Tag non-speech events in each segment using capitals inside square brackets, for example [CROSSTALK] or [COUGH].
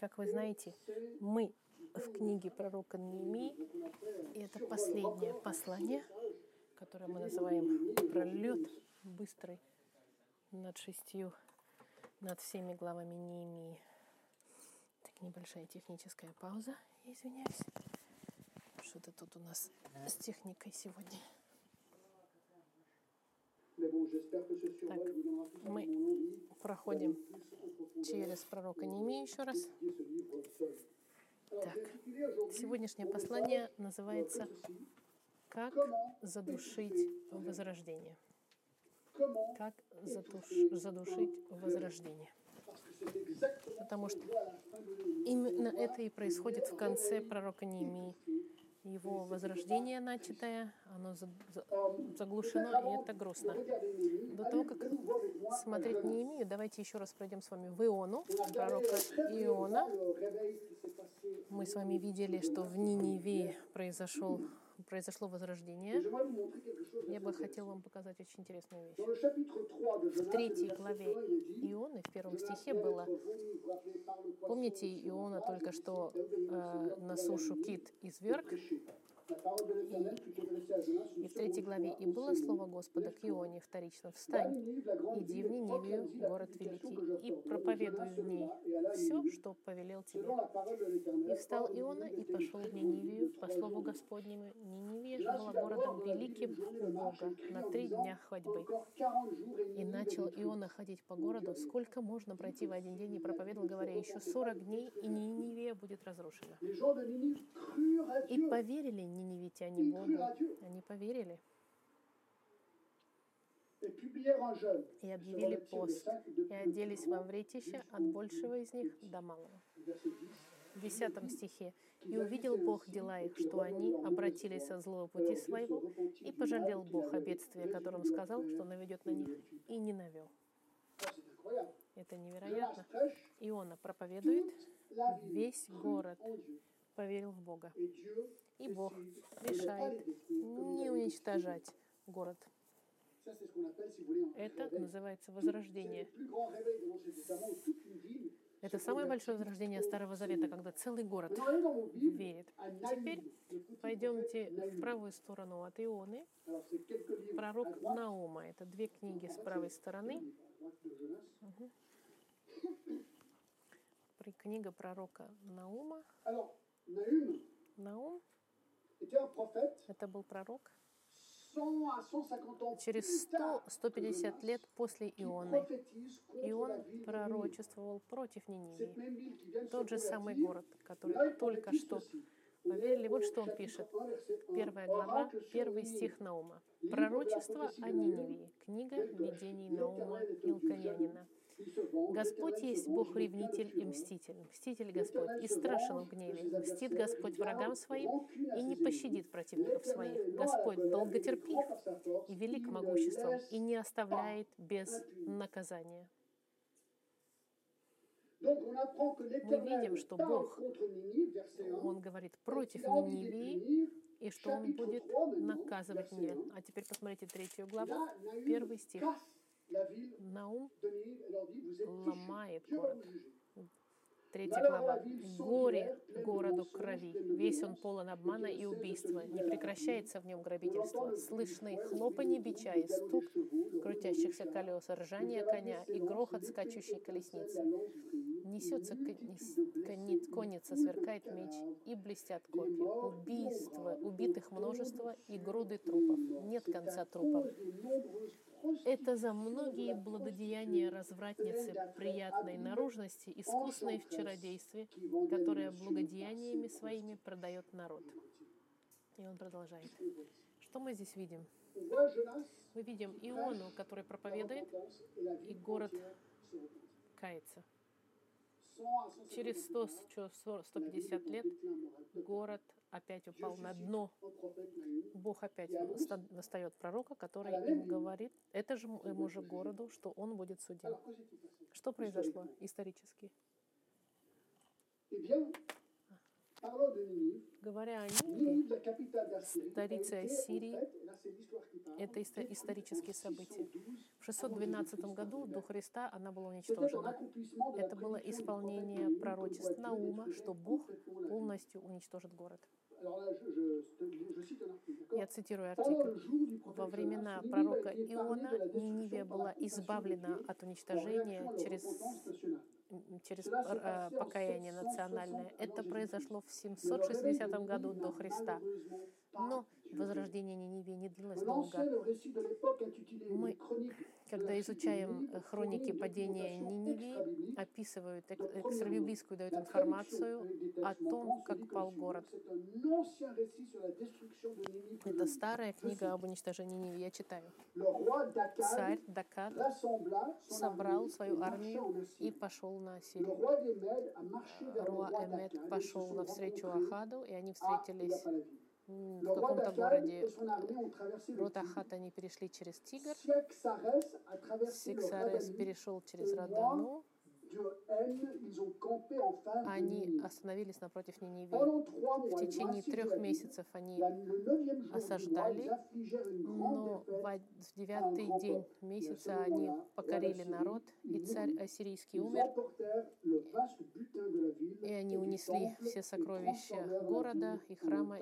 Как вы знаете, мы в книге пророка Неемии, и это последнее послание, которое мы называем «Пролет быстрый над шестью, над всеми главами Неемии». Так, небольшая техническая пауза, извиняюсь. Что-то тут у нас с техникой сегодня. Так, мы проходим через пророка Неемии еще раз. Так, сегодняшнее послание называется «Как задушить возрождение». Как задуш, задушить возрождение. Потому что именно это и происходит в конце пророка Неемии его возрождение начатое, оно заглушено, и это грустно. До того, как смотреть не имею, давайте еще раз пройдем с вами в Иону, пророка Иона. Мы с вами видели, что в Ниневе произошел произошло возрождение, я бы хотел вам показать очень интересную вещь. В третьей главе Ионы, в первом стихе было, помните, Иона только что э, на сушу кит изверг, и в третьей главе «И было слово Господа к Ионе вторично, встань, иди в Ниневию, город великий, и проповедуй в ней все, что повелел тебе». И встал Иона и пошел в Ниневию по слову Господнему. Ниневия же была городом великим у Бога на три дня ходьбы. И начал Иона ходить по городу, сколько можно пройти в один день, и проповедовал, говоря, еще сорок дней, и Ниневия будет разрушена. И поверили ниневитяне Богу. Они поверили. И объявили пост, и оделись во вретище от большего из них до малого. В десятом стихе. «И увидел Бог дела их, что они обратились от злого пути своего, и пожалел Бог о бедствии, о котором сказал, что наведет на них, и не навел». Это невероятно. Иона проповедует, весь город поверил в Бога. И Бог решает не уничтожать город. Это называется возрождение. Это самое большое возрождение Старого Завета, когда целый город верит. Теперь пойдемте в правую сторону от Ионы. Пророк Наума. Это две книги с правой стороны. Угу. Книга пророка Наума. Наум это был пророк через 100-150 лет после Ионы. И он пророчествовал против Ниневии. Тот же самый город, который только что поверили. Вот что он пишет. Первая глава, первый стих Наума. Пророчество о Ниневии. Книга видений Наума Илканянина. Господь есть Бог ревнитель и мститель. Мститель Господь и страшен в гневе. Мстит Господь врагам своим и не пощадит противников своих. Господь долготерпив и велик могуществом и не оставляет без наказания. Мы видим, что Бог, Он говорит против Ниневии, и что Он будет наказывать Ниневию. А теперь посмотрите третью главу, первый стих. Наум ломает город. Третья глава. «Горе городу крови, весь он полон обмана и убийства, не прекращается в нем грабительство. Слышны хлопанье бича и стук крутящихся колес, ржание коня и грохот скачущей колесницы. Несется конница, сверкает меч, и блестят копья. Убийство, убитых множество и груды трупов. Нет конца трупов. Это за многие благодеяния развратницы приятной наружности, искусной в чародействе, которая благодеяниями своими продает народ. И он продолжает. Что мы здесь видим? Мы видим Иону, который проповедует, и город кается. Через 100, 150 лет город опять упал на дно. Бог опять достает пророка, который им говорит, это же ему же городу, что он будет судим. Что произошло исторически? Говоря о été, en Ассирии, это исто- исторические события. 612, В 612 году до Христа она была уничтожена. Это было исполнение пророчеств Наума, что Бог полностью уничтожит город. Я цитирую артикль. Во времена пророка Иона Ниневия была избавлена от уничтожения через, через э, покаяние 760 национальное. Это произошло в Mais le réveil de 760 году до Христа. Но возрождение Ниневии не длилось On долго. Мы, Когда изучаем э, хроники падения Ниневии, описывают de эк- première экстравиблийскую дают информацию о том, как пал город. Это старая книга об уничтожении Ниневии. Я читаю. Царь son собрал свою армию и пошел на Сирию. Руа se пошел навстречу Ахаду, и они встретились в каком-то городе et son armée ont traversé le Рот Tigre. Ахат, они перешли через Тигр, Радану. перешел через Радану, они остановились напротив Ниневии. В течение трех месяцев они осаждали, но в девятый день месяца они покорили народ, и царь ассирийский умер, и они унесли все сокровища города и храма.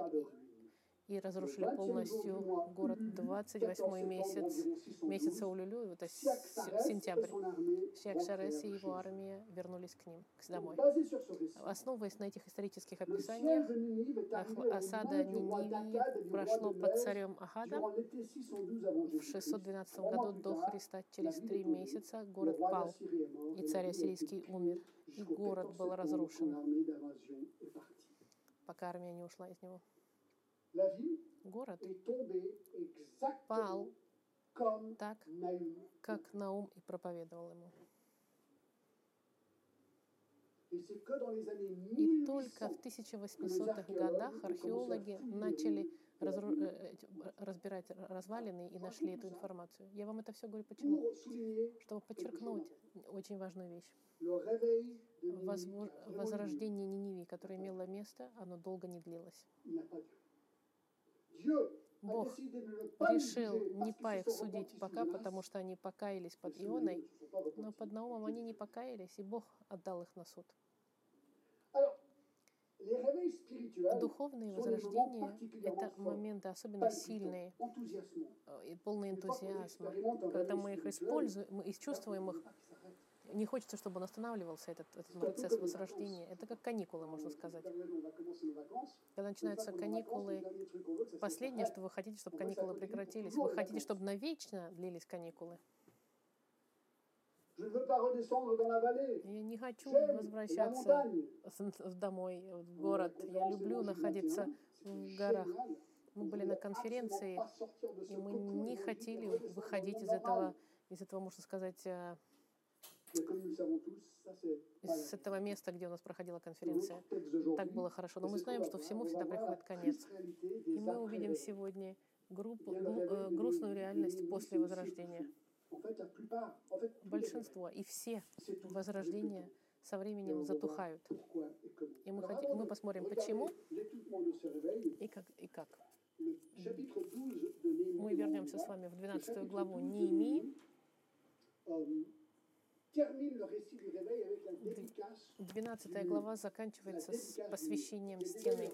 И разрушили полностью город 28 месяц месяца Улюлю, это сентябрь. Шиакшарес и его армия вернулись к ним, к домой. Основываясь на этих исторических описаниях, осада Ниневии прошло под царем Ахада durant l'été 612 avant в Jésus-Christ. 612 Trois mois году до Христа. Через три месяца город пал, и царь ассирийский умер, и город 14 был разрушен, пока армия не ушла из него. Город пал так, как Наум и проповедовал ему. И только 1800 в 1800-х годах археологи начали разру- э, разбирать развалины и нашли эту информацию. Я вам это все говорю почему? Чтобы подчеркнуть очень важную вещь. Возрождение Ниневии, которое имело место, оно долго не длилось. Бог решил не по их судить пока, потому что они покаялись под Ионой, но под Наумом они не покаялись, и Бог отдал их на суд. Духовные возрождения — это моменты особенно сильные э, и полные энтузиазма. Когда мы их используем, мы чувствуем их, не хочется, чтобы он останавливался, этот, этот процесс возрождения. Это как каникулы, можно сказать. Когда начинаются каникулы, последнее, что вы хотите, чтобы каникулы прекратились. Вы хотите, чтобы навечно длились каникулы. Я не хочу возвращаться домой, в Euh, город. Я люблю находиться 21, в горах. Мы были на конференции, и мы не хотели выходить из этого, из этого, можно сказать, из la- этого места, где у нас проходила конференция. d'aujourd'hui. Так было хорошо. Но мы знаем, что всему всегда приходит конец. И мы увидим сегодня группу, э, грустную реальность после возрождения. Большинство и все возрождения со временем затухают. И мы, хотим, мы посмотрим, почему и как. И как. le chapitre 12 de Néhémie, Мы вернемся с вами в le 12 chapitre главу 12 de Неемии. 12 глава заканчивается с посвящением стены.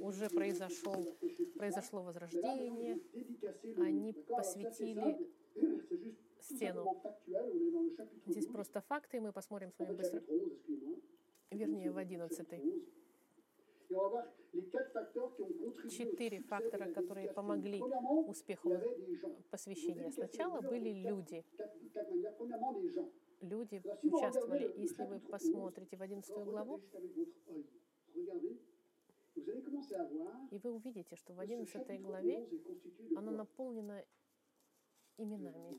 Уже произошел, произошло возрождение, они посвятили стену. Здесь 12. просто факты, и мы посмотрим с вами быстро. chapitre 11, excusez-moi. Вернее, в Chapitre 11. 11. Четыре фактора, которые помогли успеху посвящения. Сначала были люди. Люди участвовали. Если вы chapitre 11, посмотрите в 11 Regardez главу, и вы увидите, что в que ce 11 chapitre главе 11 est constitué de оно quoi наполнено именами.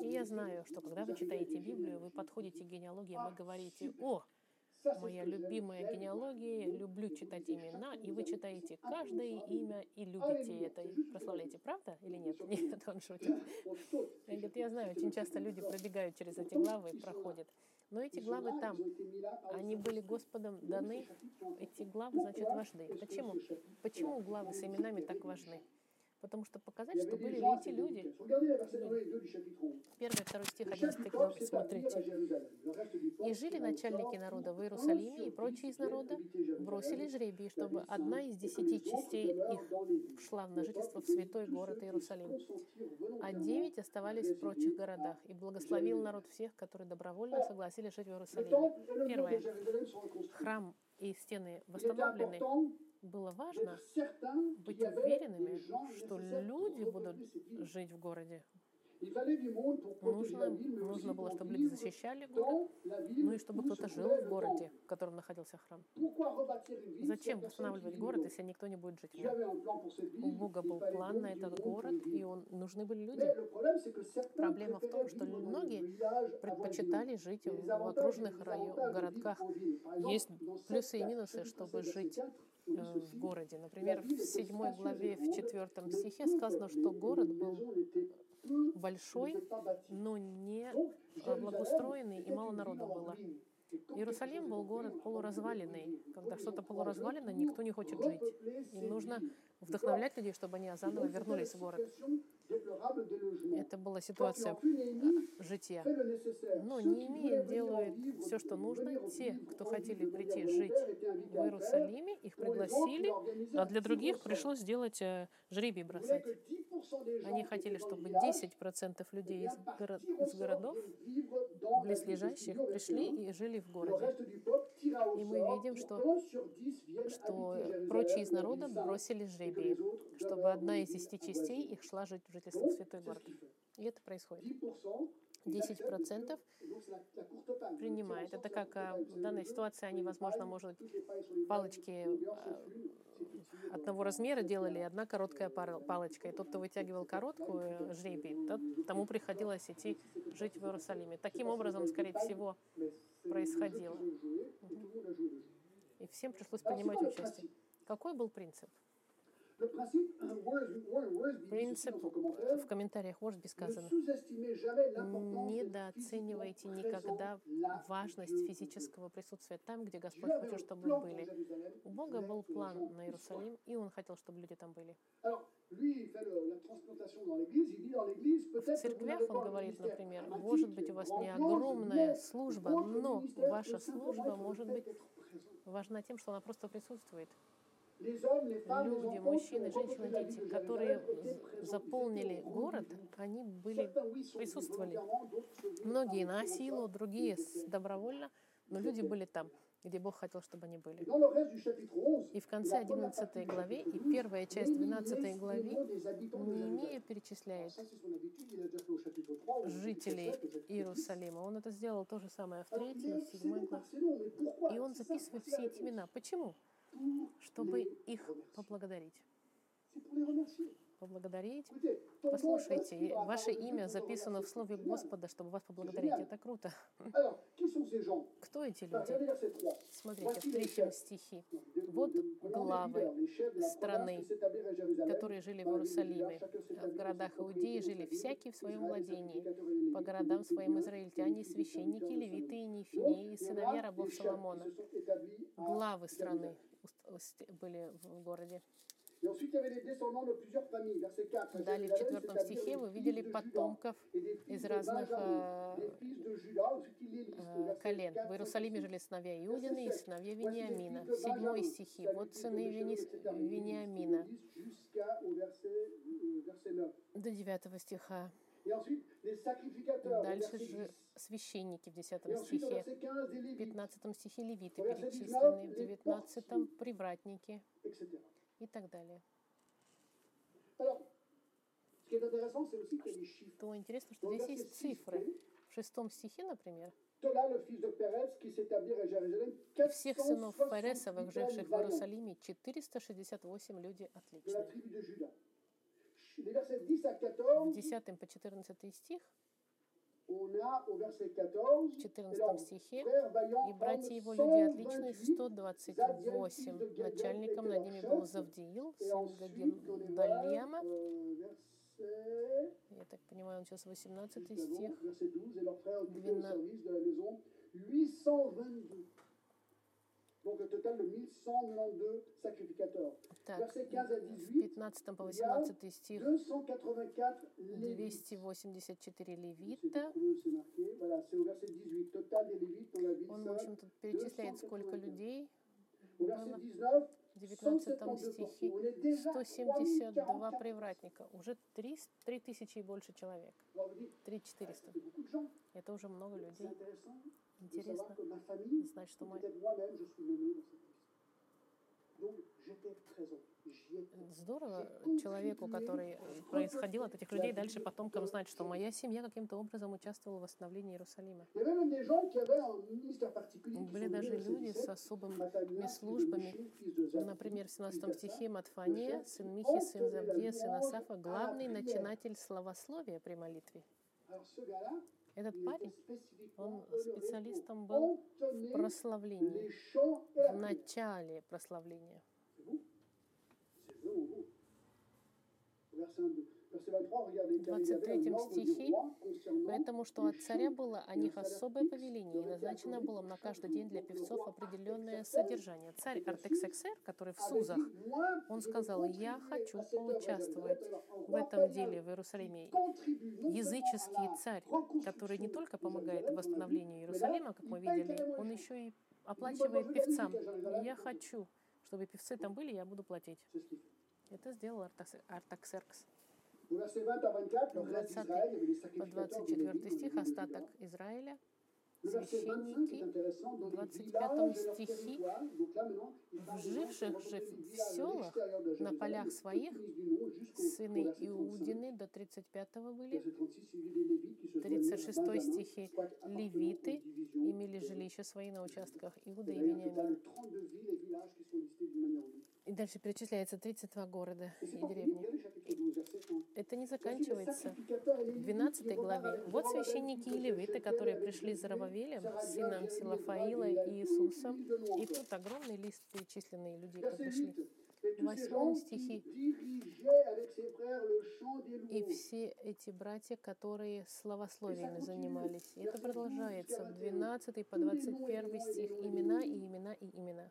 И я знаю, что когда вы читаете Библию, вы подходите к генеалогии, А, вы говорите, о, моя любимая генеалогия, люблю читать имена, и вы читаете sont каждое имя и любите это, и прославляете. Правда или нет? [LAUGHS] Нет, он шутит. Он [LAUGHS] говорит, я знаю, очень часто люди пробегают через эти главы и проходят. Но эти главы там, le они были. Господом даны. Эти главы, значит, важны. Почему? Почему главы с именами так важны? Потому что показать, что были à эти люди. époque. Regardez les versets 1 et 2 du chapitre 11. Первый, второй стих, Le 11 chef du главы, смотрите. И жили начальники народа в Иерусалиме, и прочие из народа бросили жребий, чтобы одна из десяти частей их шла в Le нажительство в святой город Иерусалим, а девять оставались в прочих городах, и благословил народ всех, которые добровольно согласились жить в Иерусалиме. Первое. Храм и стены восстановлены. Было важно быть уверенными, что люди будут жить в городе. Нужно, нужно было, чтобы люди защищали город, ну и чтобы кто-то жил в городе, в котором находился храм. Зачем восстанавливать город, если никто не будет жить в нем? У Бога был план на этот город, и он, нужны были люди. Проблема в том, что многие предпочитали жить в окружных de городках. Есть плюсы и минусы, чтобы 16, жить verset 4, on э, в городе. Например, в седьмой главе, в четвертом стихе сказано, что город был большой, но не э, благоустроенный, и мало народу было. Иерусалим был город полуразваленный. Когда что-то полуразвалено, никто не хочет жить. Им нужно вдохновлять людей, чтобы они заново вернулись в город. Это была ситуация жития. Но qui Неемия делает все, что нужно. Те, кто хотели прийти жить в. Иерусалиме, их пригласили, а для других пришлось сделать э, жребий бросать. Que 10% des gens Они хотели, чтобы village 10% eh людей из, горо- из городов, близлежащих, пришли 1. и жили в городе. И мы видим, что- Что прочие из народа бросили autres чтобы одна из десяти частей их шла жить в жительство в святой город. И это происходит. 10%, ils 10% acceptent, et donc c'est la- la courte paille. принимает. Это как а, в данной ситуации они, возможно, может, палочки одного размера делали, одна короткая палочка. И тот, кто вытягивал короткую э, жребий, тот, тому приходилось идти жить в Иерусалиме. Таким образом, скорее всего, происходило. и всем пришлось принимать участие. Какой был принцип? Принцип в комментариях Ворсби ne сказано. Недооценивайте никогда важность физического присутствия там, где Господь un чтобы мы были. У Бога был план на. Иерусалим, и Он хотел, чтобы люди там были. В церквях он говорит, например, может быть, у вас не огромная служба, но ваша служба может быть важна тем, что она просто присутствует. Люди, мужчины, женщины, дети, которые заполнили город, они были присутствовали. Многие на силу, другие добровольно, но люди были там, где Бог хотел, чтобы они были. dans le reste du chapitre 11, И в конце 11 главе и первая часть 12 главе Неемия перечисляет Ça, c'est son habitude, il a déjà fait au chapitre 3, au chapitre жителей 7, au chapitre 10. Иерусалима. Он это сделал то же самое в Alors, il 3 est в 7 obsédé главе. И он записывает все эти имена. Почему? Чтобы их поблагодарить. Поблагодарить. Послушайте, ваше имя записано в. Слове. Господа, чтобы вас поблагодарить. Это круто. Кто эти люди? Regardez verset 3. Смотрите, в третьем стихе, Вот главы страны, которые жили в Иерусалиме. В городах Иудеи жили всякий в своем владении. По городам своим израильтяне, священники, левиты и нефинеи, сыновья рабов Соломона. Главы страны были в городе. Et ensuite, il y avait les descendants de plusieurs familles. Verset 4. Далее, в четвертом стихе вы видели потомков из разных э, э, колен. 4, В Иерусалиме 5, жили сыновья Иудины и сыновья Вениамина. Седьмой стихи. Вот сыны Вени- Вениамина. il liste Jusqu'au verset, euh, verset 9. До девятого стиха. Дальше же 10. Священники в Et десятом ensuite, au стихе. verset 15, les В Lévites, пятнадцатом стихе левиты перечислены, в 19 девятнадцатом привратники и так далее. Alors, ce qui est intéressant, c'est aussi qu'il y a des chiffres. То интересно, что здесь есть 6, цифры. В шестом стихе, например, Jérusalem, всех сынов 468 Фаресовых, живших в Иерусалиме, 468 люди отличные. 10 В 14, 10 по 14 стих, on a au verset 14, в et 14 leurs стихе, и братья его люди отличные 128, 128. Начальником над ними был Завдиил, сын Гадальяма. euh, Я так понимаю, он сейчас 18 juste avant, стих. verset 12, et leurs frères occupés au Двена- service de la maison 822. Donc le total de 1192 sacrificateurs. Так, Verset 15 à в 18, 15 по 18 стих 284 lévites. 284 C'est левита. trouvé, c'est marqué. Voilà, c'est au verset 18. Total des lévites dans la ville Он, в seule. общем, тут перечисляет, сколько людей. Au 19, В 19 172 стихе On est déjà 172 3044. привратника. Уже 3, 3 тысячи и больше человек. Alors, vous dites, 3 ah, 400. ça fait beaucoup de gens. Это уже много людей. Интересно знать, что étais. Здорово человеку, который э, происходил от этих людей, дальше потомкам знать, что моя семья каким-то образом участвовала в восстановлении Иерусалима. Были даже люди с особыми 17, Matania, службами. Например, в fils 17 d'Assa, стихе Матфания, сын Михи, сын Завдия, сын Асафа, главный начинатель словословия при молитве. Этот парень он специалистом был в прославлении, в начале прославления. C'est vous ou vous Verset 22. Verset 23, regardez. car il y avait un 23 ordre du стихе, Поэтому что от царя было о них особое повеление, и назначено было на каждый день для певцов определенное содержание. Царь Артексексер, который в Сузах, он сказал, я хочу поучаствовать в этом деле в Иерусалиме. Языческий царь, который не только помогает восстановлению Иерусалима, как мы видели, он еще и оплачивает певцам. Я хочу, чтобы певцы там были, я буду платить. Это сделал Артакс- Артаксеркс. Au verset 20 à 24, le reste 20 d'Israël, il y avait les По sacrificateurs de 24 Lévi, стих остаток. Израиля, Le verset 25 est священники, les 25 villages et leurs стихи, territoires. Donc là, maintenant, il parle des gens qui вживших же в селах, на полях своих, сыны verset 35. Иудины до 35 были, Verset 36, il y a eu des Lévites qui se joignaient à 36 Benjamin, стихи левиты имели жилища свои на участках Иуда и Вениамина. de 32 villes et villages qui sont listés d'une manière ou d'une autre. И дальше перечисляется 32 города и деревни. Regardez chapitre 12, verset 1. Это не заканчивается. В Lévites 12 qui главе. Вот священники и левиты, которые пришли Зарававелем, Saradia, сыном Силафаила и Иисусом. И тут огромный лист перечисленные людей, как пришли. 8. Gens qui стихе. И все эти братья, которые словословиями занимались. И это продолжается в 12 по 21 стих. Имена и имена и имена.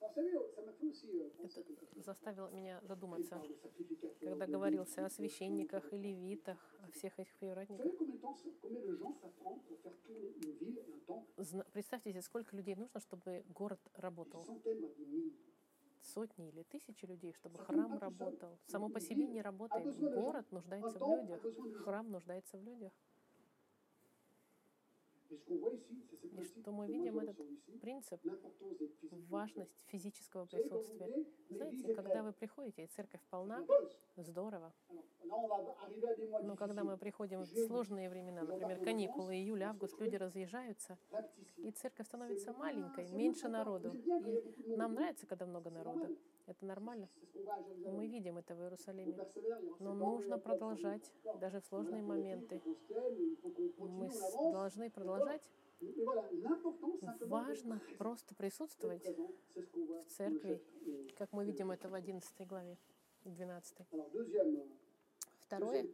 Это заставило меня задуматься, когда говорился о священниках и левитах, о всех этих привратниках. Представьте себе, сколько людей нужно, чтобы город работал. Сотни или тысячи людей, чтобы храм работал. Само по себе не работает. Город нуждается в людях. Храм нуждается в людях. И что мы видим, этот принцип, важность физического присутствия. Знаете, когда вы приходите, и церковь полна, здорово. Но когда мы приходим в сложные времена, например, каникулы, июль, август, люди разъезжаются, и церковь становится маленькой, меньше народу. И нам нравится, когда много народу. Это нормально. Мы видим это в Иерусалиме. Но нужно продолжать, даже в сложные моменты. Мы должны продолжать. Важно просто присутствовать в церкви, как мы видим это в 11 главе, 12. Второе,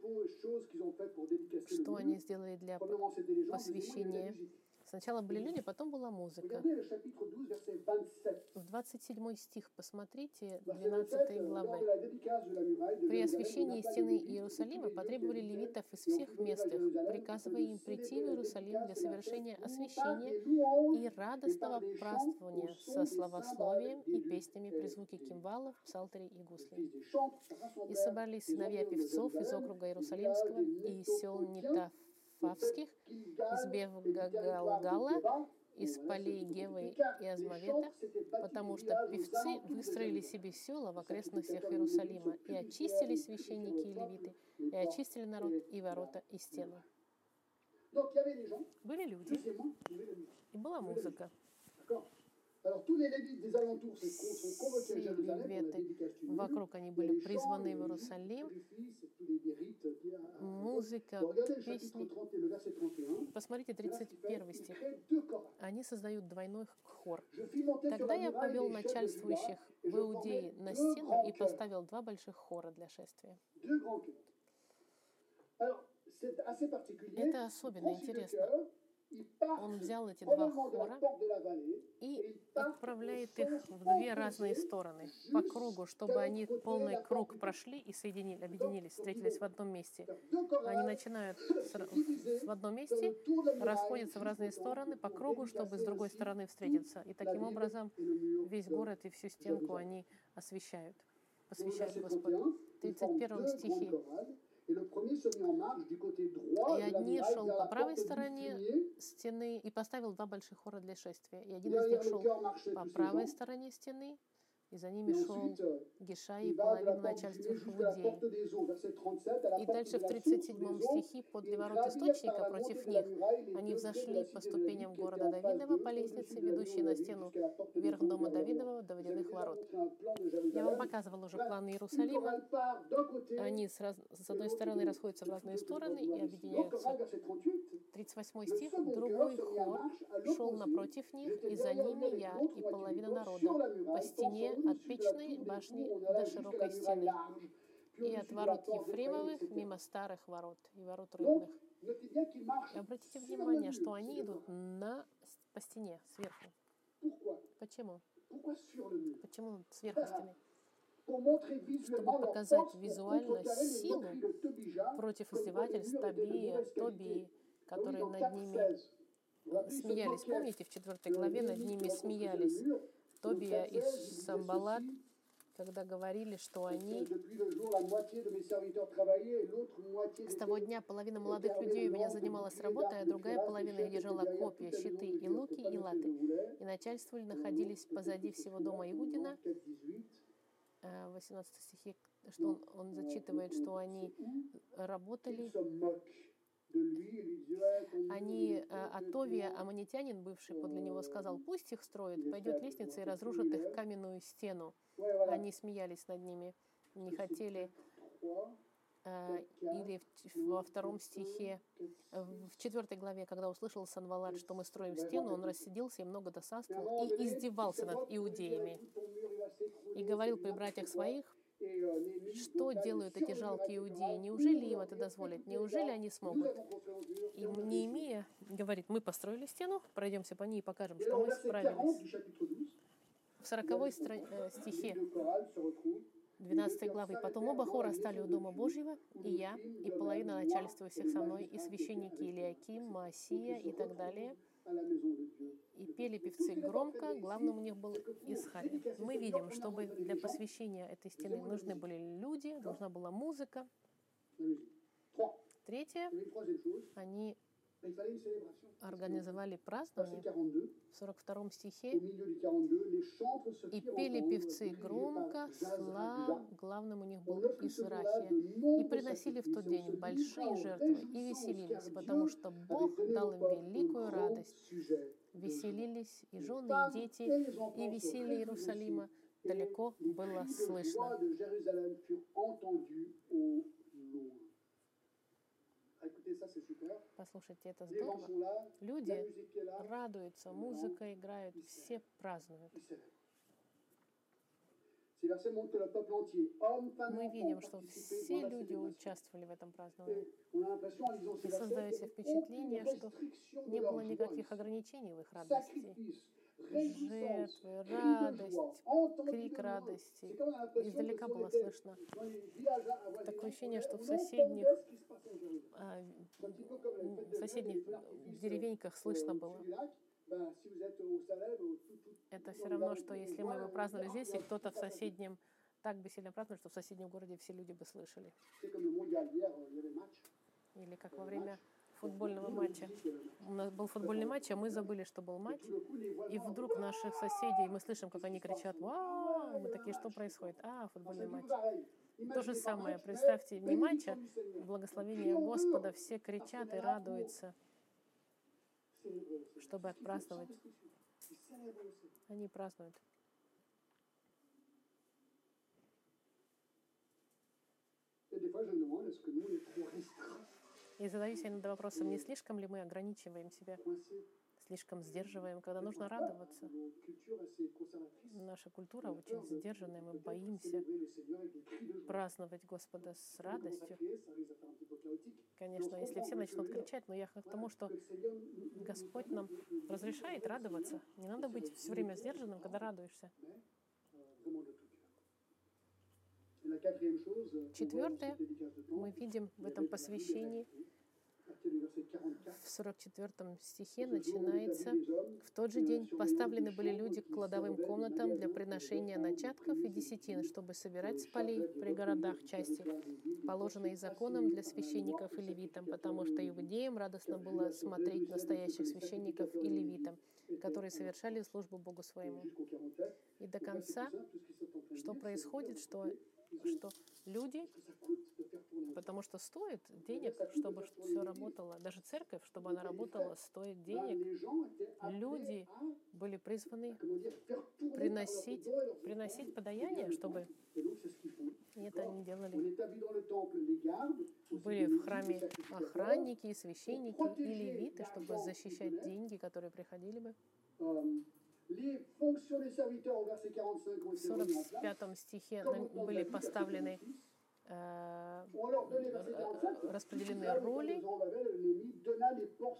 что они сделали для посвящения. Сначала были люди, потом была музыка. Regardez le chapitre 12, verset 27. В 27 стих посмотрите, Verset 12 27, lors главы. При освящении стены Иерусалима потребовали левитов из всех Jérusalem, приказывая им прийти в Иерусалим для совершения освящения и радостного празднования со славословием и песнями при звуке кимвалов, псалтырей и гуслей. И собрались сыновья певцов из округа Иерусалимского и из сел Nétophatiens, Нетафавских, из Бевгагалгала, из полей Гевы и Азмавета, потому что певцы выстроили себе села в окрестностях Иерусалима, и очистили священники и левиты, и очистили народ и ворота и стены. Gens, Были люди, и была музыка. Все mur. вокруг они были призваны в Иерусалим. Музыка, песни. 30 et le verset 31. Посмотрите Voilà ce qu'il fait. 31 Il стих. Они создают двойной хор. Тогда я повел начальствующих в Иудее на стену и поставил два больших хора для шествия. Это особенно интересно. Он взял эти два хора и отправляет их в две разные стороны. по кругу, чтобы они полный круг прошли и соединили, объединились, встретились в одном месте. Они начинают в одном месте, расходятся в разные стороны по кругу, чтобы с другой стороны встретиться. И таким образом весь город и всю стенку они освещают, посвящают Господу. В 31 стихе и одни шел по правой стороне стены и поставил два больших хора для шествия. И один из них шел по правой стороне стены, и за ними шел Гешай и половина начальства Иудеи. И дальше в 37 стихе подле ворот источника против них они взошли по ступеням города Давидова по лестнице, ведущей на стену вверх дома Давидова до водяных ворот. Я вам показывала уже планы Иерусалима. Они с, раз... с одной стороны расходятся в разные стороны и объединяются. 38 стих. Другой хор шел напротив них, и за ними я и половина народа по стене от печной башни до широкой стены и от ворот Ефремовых мимо старых ворот и ворот рыбных. И обратите внимание, что они идут на, по стене сверху. Почему? Почему сверху стены? чтобы показать визуально силу против издевательств Тобии, Тобии, которые над ними смеялись. Помните, в четвертой главе над ними смеялись. Тобия и Самбалат, когда говорили, что они с того дня половина молодых людей у меня занималась работой, а другая половина держала копья, щиты и луки и латы. И начальствовали, находились позади всего дома Иудина. В 18 стихе, что он, он зачитывает, что они работали они, Атовия, аммонитянин бывший подле него, сказал, пусть их строят, пойдет лестница и разрушит их каменную стену. Они смеялись над ними, не хотели или во втором стихе, в четвертой главе, когда услышал Санвалат, что мы строим стену, он рассиделся и много досадствовал и издевался над иудеями. И говорил при братьях своих, что делают эти жалкие иудеи? Неужели им это дозволят? Неужели они смогут? И Неемия говорит, мы построили стену, пройдемся по ней и покажем, что мы справились. В 40 э, стихе 12 главы. «Потом оба хора стали у Дома Божьего, и я, и половина начальства всех со мной, и священники Илиаким, Маасия и так далее, и пели певцы громко, главным у них был Исхария. Мы видим, чтобы для посвящения этой стены нужны были люди, нужна была музыка. Третье, они организовали празднование. в 42 стихе и пели певцы громко, слав, главным у них был Исрахия, и приносили в тот день большие жертвы и веселились, потому что Бог дал им великую радость. Веселились и жены, и дети, и веселье Иерусалима. далеко было слышно. Послушайте, это здорово. Люди радуются, музыка играет, все празднуют. Мы видим, что все люди участвовали в этом праздновании. И создается впечатление, что не было никаких ограничений в их радости жертвы, радость, крик радости. Издалека было слышно. Такое ощущение, что в соседних, а, в соседних деревеньках слышно было. Это все равно, что если мы бы праздновали здесь, и кто-то в соседнем так бы сильно праздновал, что в соседнем городе все люди бы слышали. Или как во время футбольного матча. У нас был футбольный матч, а мы забыли, что был матч. И вдруг наших соседей, мы слышим, как они кричат «Вау!» Мы такие, что происходит? А, футбольный матч. То же самое. Представьте, не матча, благословение Господа, все кричат и радуются, чтобы отпраздновать. Они празднуют. И задаюсь иногда вопросом, не слишком ли мы ограничиваем себя, слишком сдерживаем, когда нужно радоваться. Наша культура очень сдержанная, мы боимся праздновать Господа с радостью. Конечно, если все начнут кричать, но я к тому, что Господь нам разрешает радоваться. Не надо быть все время сдержанным, когда радуешься. Четвертое, мы видим в этом посвящении. В 44 стихе начинается. «В тот же день поставлены были люди к кладовым комнатам для приношения начатков и десятин, чтобы собирать с полей при городах части, положенные законом для священников и левитам, потому что иудеям радостно было смотреть настоящих священников и левитам, которые совершали службу Богу своему». И до конца, что происходит, что, что люди потому что стоит денег, чтобы все работало. Даже церковь, чтобы она работала, стоит денег. Люди были призваны приносить, приносить подаяние, чтобы и это они делали. Были в храме охранники, священники и левиты, чтобы защищать деньги, которые приходили бы. В 45 стихе были поставлены Э, распределены роли.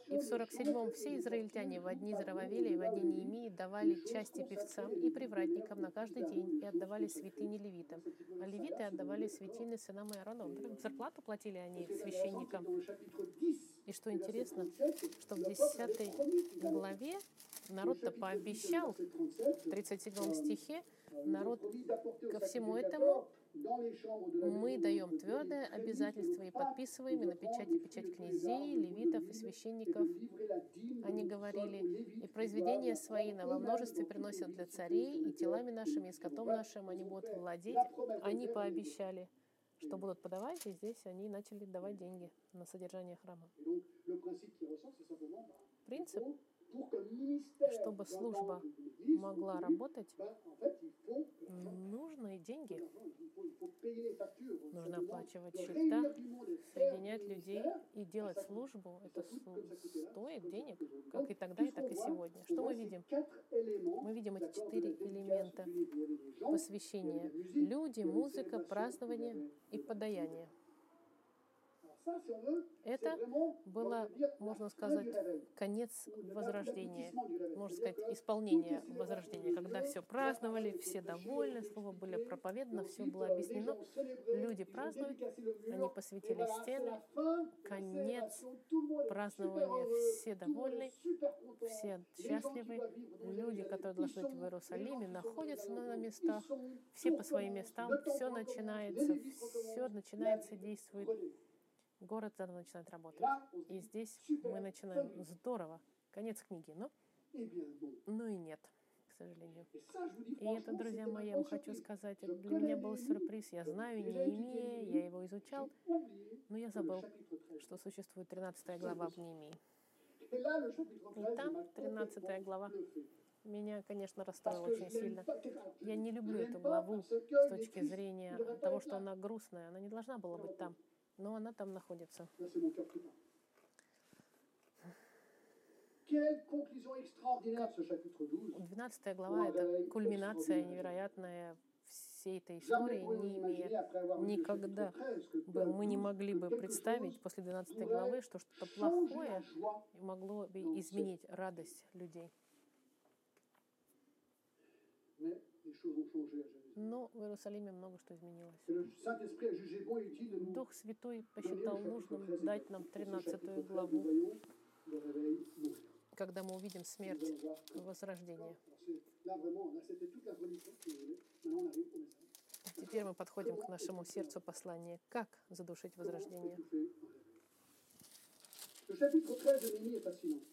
И в 47-м все израильтяне в одни Зарававели и в одни Неемии давали части певцам и привратникам на каждый день и отдавали святыни левитам. А левиты отдавали святины сынам Аарону. Зарплату платили они священникам. И что интересно, что в 10 главе народ-то пообещал, в 37 стихе, народ ко всему этому мы даем твердое обязательство и подписываем и на печати печать князей, левитов и священников. Они говорили, и произведения свои на во множестве приносят для царей, и телами нашими, и скотом нашим они будут владеть. Они пообещали, что будут подавать, и здесь они начали давать деньги на содержание храма. Принцип чтобы служба могла работать, нужны деньги. Нужно оплачивать счета, соединять людей и делать службу. Это стоит денег, как и тогда, и так и сегодня. Что мы видим? Мы видим эти четыре элемента посвящения. Люди, музыка, празднование и подаяние. Это было, можно сказать, конец возрождения, можно сказать, исполнение возрождения, когда все праздновали, все довольны, слово были проповедано, все было объяснено. Люди празднуют, они посвятили стены, конец празднования, все довольны, все счастливы. Люди, которые должны быть в Иерусалиме, находятся на местах, все по своим местам, все начинается, все начинается, действует город заново начинает работать. И здесь мы начинаем здорово. Конец книги. Но, ну и нет, к сожалению. И это, друзья мои, я вам хочу сказать, для меня был сюрприз. Я знаю не имея, я его изучал, но я забыл, что существует 13 глава в Неемии. И там 13 глава меня, конечно, расстроила очень сильно. Я не люблю эту главу с точки зрения того, что она грустная. Она не должна была быть там но она там находится. 12 глава — это кульминация невероятная всей этой истории, не имея никогда бы мы не могли бы представить после 12 главы, что что-то плохое могло бы изменить радость людей. Но в Иерусалиме много что изменилось. Дух Святой посчитал нужным дать нам 13 главу, когда мы увидим смерть и возрождение. Теперь мы подходим к нашему сердцу послания. Как задушить возрождение?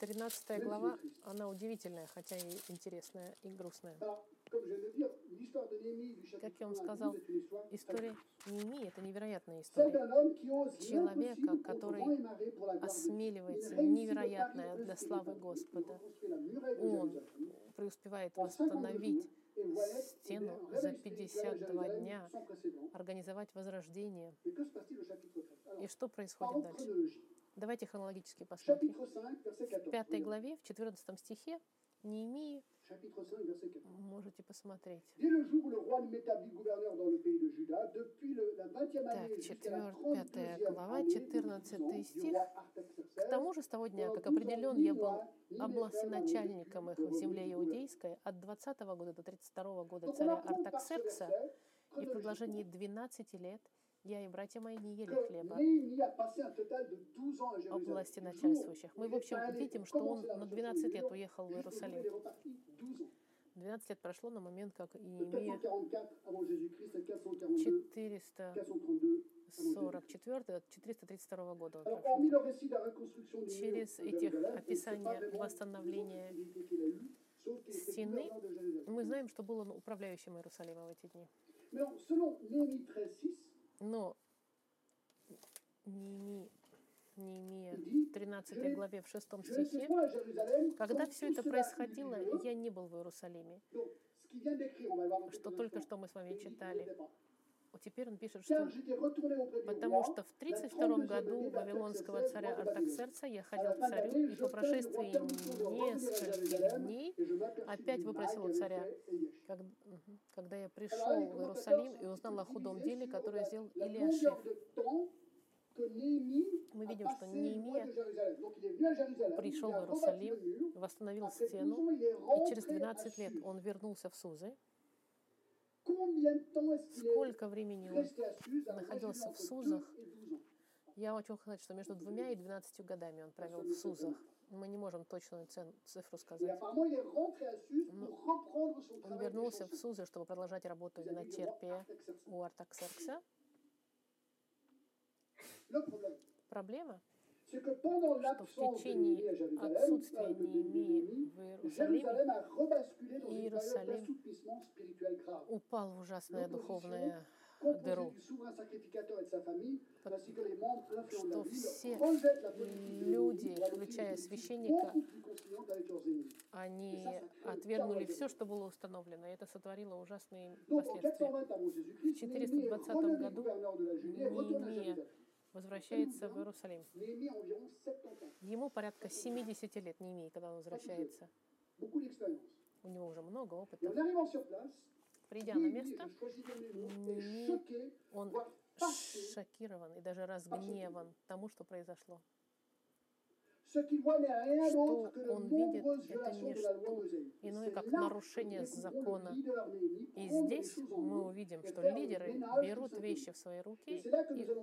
13 глава, она удивительная, хотя и интересная, и грустная. Как я вам сказал, история Неемии — это невероятная история. Человека, который осмеливается, невероятная для славы Господа. Он преуспевает восстановить стену за 52 дня, организовать возрождение. И что происходит дальше? Давайте хронологически посмотрим. Chapitre 5, verset В 14. пятой главе, в 14 стихе, Неемии, Chapitre 5, verset 14. можете посмотреть. Dès le jour où le roi m'établit gouverneur dans le pays de Juda, depuis le- la 20e année Так, jusqu'à la четвер- пятая 32e глава, année, 14 donc 10 ans, стих. К тому же с того дня, как 12 ans, определен я был frères областеначальником их в земле иудейской от 20 года до 32 года Donc on царя Артаксеркса, и в продолжении chronologiquement, 12 лет я и братья мои не ели хлеба Néhémie a passé un total de 12 ans à Jérusalem. области Du jour начальствующих. Мы, в общем, видим, что он на recherche 12 du лет уехал в Иерусалим. il est reparti, 12 ans. 12 лет прошло на момент, как Иеремия 444 avant Jésus-Christ à 442, 432 444 от 432 года Через этих описания восстановления стены. Мы знаем, что был он управляющим Иерусалима в эти дни. Mais non, selon Néhémie 13.6, Но Неемия, Неемия il dit в 13 главе, в 6 Je n'étais стихе, когда все это происходило, я не был в Иерусалиме. Что только что мы с вами читали. Теперь он пишет, что потому что в la 32 32e году вавилонского царя. Артаксерца я ходил к царю, и по прошествии нескольких дней опять выпросил у царя, когда я пришел в Иерусалим и узнал о худом деле, которое сделал Илиашев. Мы видим, что Неемия пришел в Иерусалим, восстановил Après 12 стену, и через rentré à 12 лет он вернулся в Сузы. Сколько времени он находился в Сузах? 2 et 12 ans. Я хочу сказать, что между двумя и 12 годами он провел в Сузах. Мы не можем точную цифру сказать. Он вернулся в Сузы, чтобы продолжать работу виночерпия Artaxerxès. у Артаксеркса. Проблема, что в течение отсутствия euh, Неемии в Иерусалиме Иерусалим упал в ужасное духовное дыру. что все люди, включая священника. Они отвергнули все, что было установлено. И это сотворило ужасные последствия. 420 avant Jésus-Christ, В Néhémie est 420 renommé году gouverneur Возвращается в Иерусалим. Néhémie a environ 70 ans, Ему порядка 70 лет не имеет, когда он возвращается. У него уже много опыта. Придя на место, он шокирован и даже разгневан тому, что произошло. Что он видит, это не что иное, как нарушение закона. И здесь мы увидим, что лидеры берут вещи в свои руки и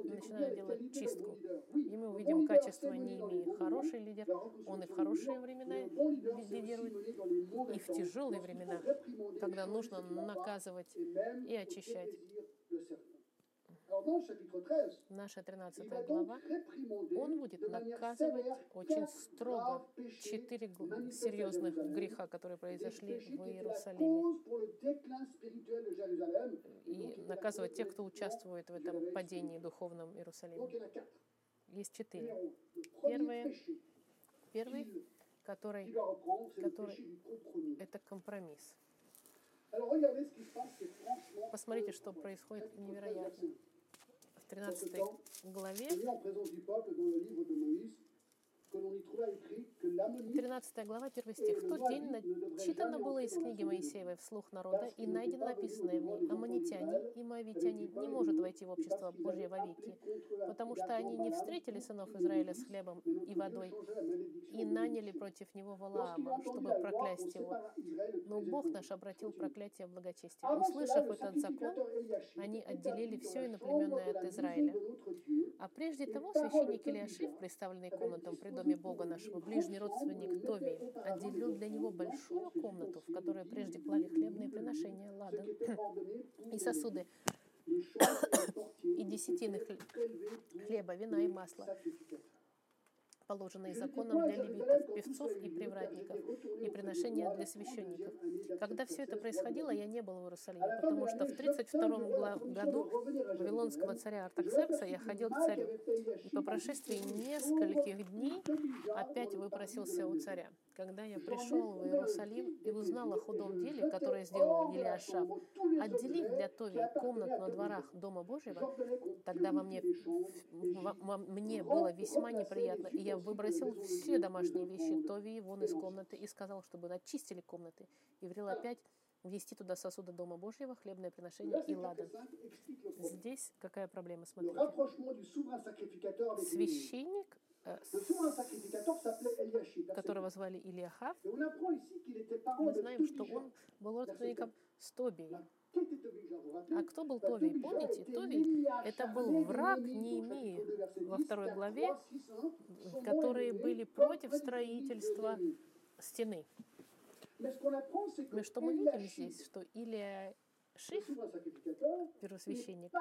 начинают делать чистку. И мы увидим качество moments Хороший лидер, он и в хорошие времена лидирует, и в тяжелые времена, когда нужно наказывать и очищать. Наша il 13 va donc глава, он будет наказывать очень строго четыре серьезных греха, которые произошли в Иерусалиме. И наказывать тех, кто участвует в этом падении духовном Иерусалиме. Есть четыре. Первое, Первый, который который- это компромисс. Посмотрите, что происходит Chapitre 13, невероятно. Verset В 13 главе, 13 глава, первый стих. В тот день начитано было из книги Моисеева вслух народа, и найдено написанное в ней, аммонитяне и моавитяне не может войти в общество Божье вовеки, потому что они не встретили сынов Израиля с хлебом и водой, и наняли против него Валаама, чтобы проклясть его. Но Бог наш обратил проклятие в благочестие. Услышав этот закон, они отделили все иноплеменное от Израиля. А прежде того священник Илиашив, представленный комнатам при доме Бога нашего, ближний родственник Тови, отделил для него большую комнату, в которой прежде клали хлебные приношения, ладан и сосуды, и десятины хле- хлеба, вина и масла, положенные законом для левитов, певцов и привратников, и приношения для священников. Когда все это происходило, я не был в Иерусалиме, потому что в 32 гла- году вавилонского царя Артаксеркса я ходил к царю, и по прошествии нескольких дней опять выпросился у царя. Когда я пришел в Иерусалим и узнал о худом деле, которое сделал Ильяша, отделив для Тови комнат на дворах Дома Божьего, тогда во мне, во- мне было весьма неприятно, и я выбросил все домашние вещи Тови вон из комнаты и сказал, чтобы очистили комнаты, и велел опять ввести туда сосуды Дома Божьего, хлебное приношение и ладан. Здесь какая проблема, смотрите. Священник, э, которого звали Ильяхав, мы знаем, что он был родственником с Тобией. Qui était Tobija, vous vous rappelez А кто был Товий? Помните, Товий это был враг Неемии chapitre 2, verset во 10, второй главе, 3, 6, 1, son nom которые были против строительства стены. Но что мы видим здесь, что sacrificateur, est первосвященник,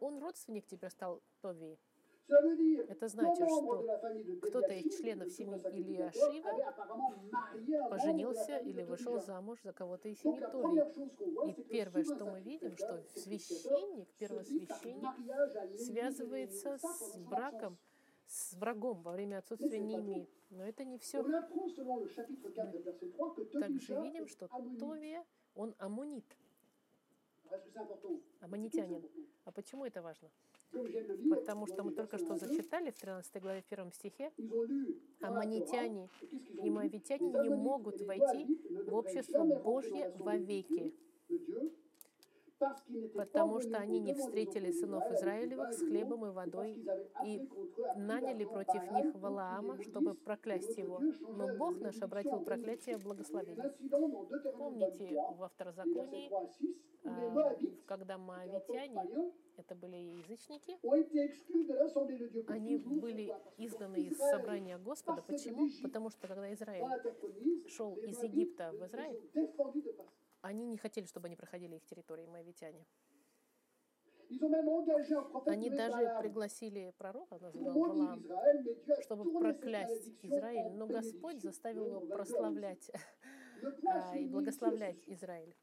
он родственник теперь стал Товии. Это значит, что кто-то из членов семьи de la поженился или вышел замуж за кого-то из семьи voit, И первое, что мы видим, что священник, первосвященник, связывается с браком, с врагом во время отсутствия Неемии. Но это не все. On apprend selon le chapitre 4, verset 3, que Также видим, что. Товия, он аммонит, Important. А почему это важно? Потому что мы только что 1 à 2, зачитали в 13 главе 1 стихе, ils ont lu dans la аммонитяне Torah, et qu'est-ce qu'ils ont и моавитяне не могут войти в общество Божье вовеки, потому что они не встретили сынов Израилевых с хлебом и водой, и наняли против них Валаама, чтобы проклясть его. Но Бог наш обратил проклятие в благословение. Помните 23, во Второзаконии, 3 à 6, où les а, Moabites, когда моавитяне, это были язычники, они были изгнаны из собрания Господа. Почему? Потому что когда Израиль шел из Египта в Израиль, они не хотели, чтобы они проходили их территории, моавитяне. Они даже пригласили пророка, a чтобы проклясть Израиль, но Господь заставил его прославлять а, и благословлять Израиль.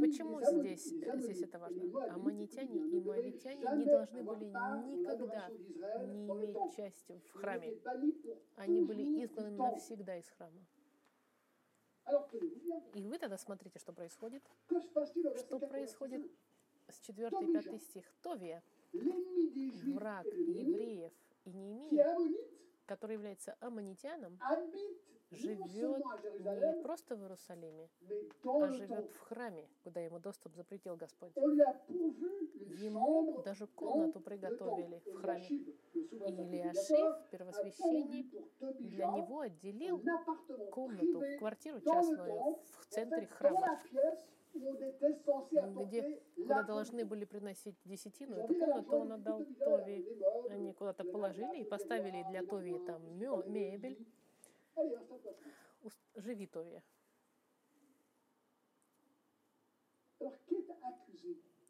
Почему здесь, э, здесь это важно? ne и моавитяне не должны были никогда не иметь части в храме. Они были изгнаны навсегда из храма. И вы тогда смотрите, что происходит. Что 4 происходит с 4 и 5 стих. Товия, враг евреев и Неемии, который является аммонитяном, живет seulement à не просто в Иерусалиме, а живет в храме, куда ему доступ запретил Господь. Ему даже комнату приготовили в храме. И Илиашив, pourvu первосвященник, для него отделил комнату, квартиру частную в центре храма, где, куда должны были приносить десятину. Эту комнату он отдал meubles, Они куда-то положили и поставили для mains, там мебель. Au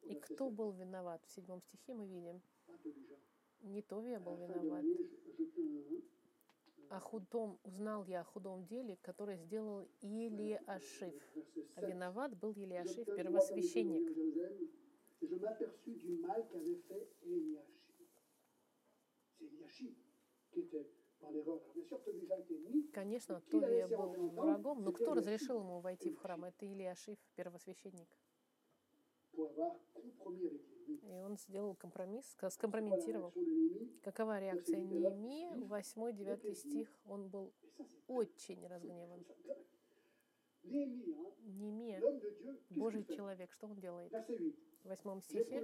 И кто 7? был виноват? В седьмом стихе мы видим, не Товия был виноват, euh, о худом, узнал я о худом деле, которое сделал Илиашив. А 7. виноват был Илиашив, первосвященник. C'est Eliashib qui était ennemi. Конечно, Товия был врагом, но кто разрешил ему войти в храм? Это первосвященник. compromis avec l'ennemi. И он сделал компромисс, скомпрометировал. Какова реакция Неемии? 8-9 стих. Он был очень разгневан. Неемия, qu'il Божий человек, что он делает? 8. В восьмом J'ai стихе.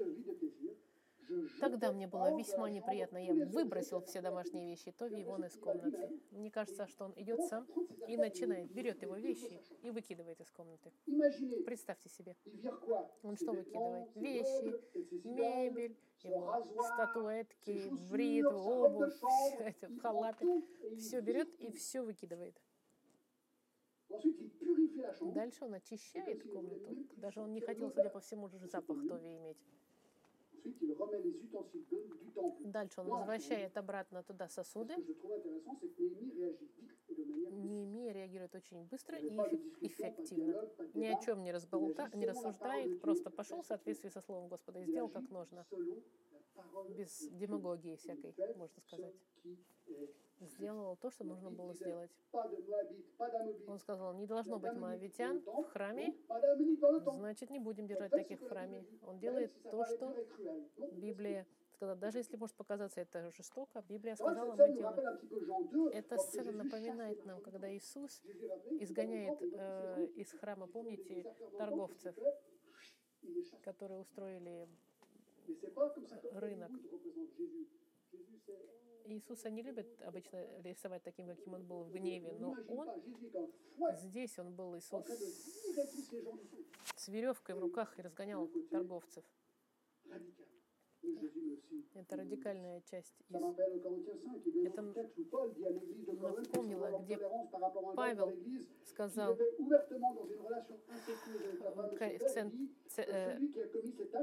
Тогда мне было весьма неприятно. Я выбросил все домашние вещи Тови вон из комнаты. Мне кажется, что он идет сам и начинает, берет его вещи и выкидывает из комнаты. Представьте себе. Он что выкидывает? Вещи, Мебель, его статуэтки, de обувь, [LAUGHS] prend халаты. Все берет и все выкидывает. Дальше он очищает комнату. Даже он не хотел, судя по всему, запах Тови иметь. Дальше он возвращает обратно туда сосуды. Неемия реагирует очень быстро и эффективно. Ни о чем не, разболта, не рассуждает, просто пошел в соответствии со Словом Господа и сделал как нужно. без демагогии всякой, можно сказать. Сделал то, что нужно было сделать. Он сказал, не должно быть моавитян в храме, значит, не будем держать таких в храме. Он делает то, что Библия сказала, даже если может показаться это жестоко, Библия сказала, мы делаем. un petit peu Jean 2, Эта lorsque сцена напоминает нам, когда. Иисус изгоняет э, из храма, помните, торговцев, которые устроили рынок. Иисуса не любят обычно рисовать таким, каким он был в гневе, но он, здесь он был Иисус с веревкой в руках и разгонял торговцев. Это радикальная часть из m'appelle au Corinthiens 5, il y a Это напомнило, где Павел сказал в э,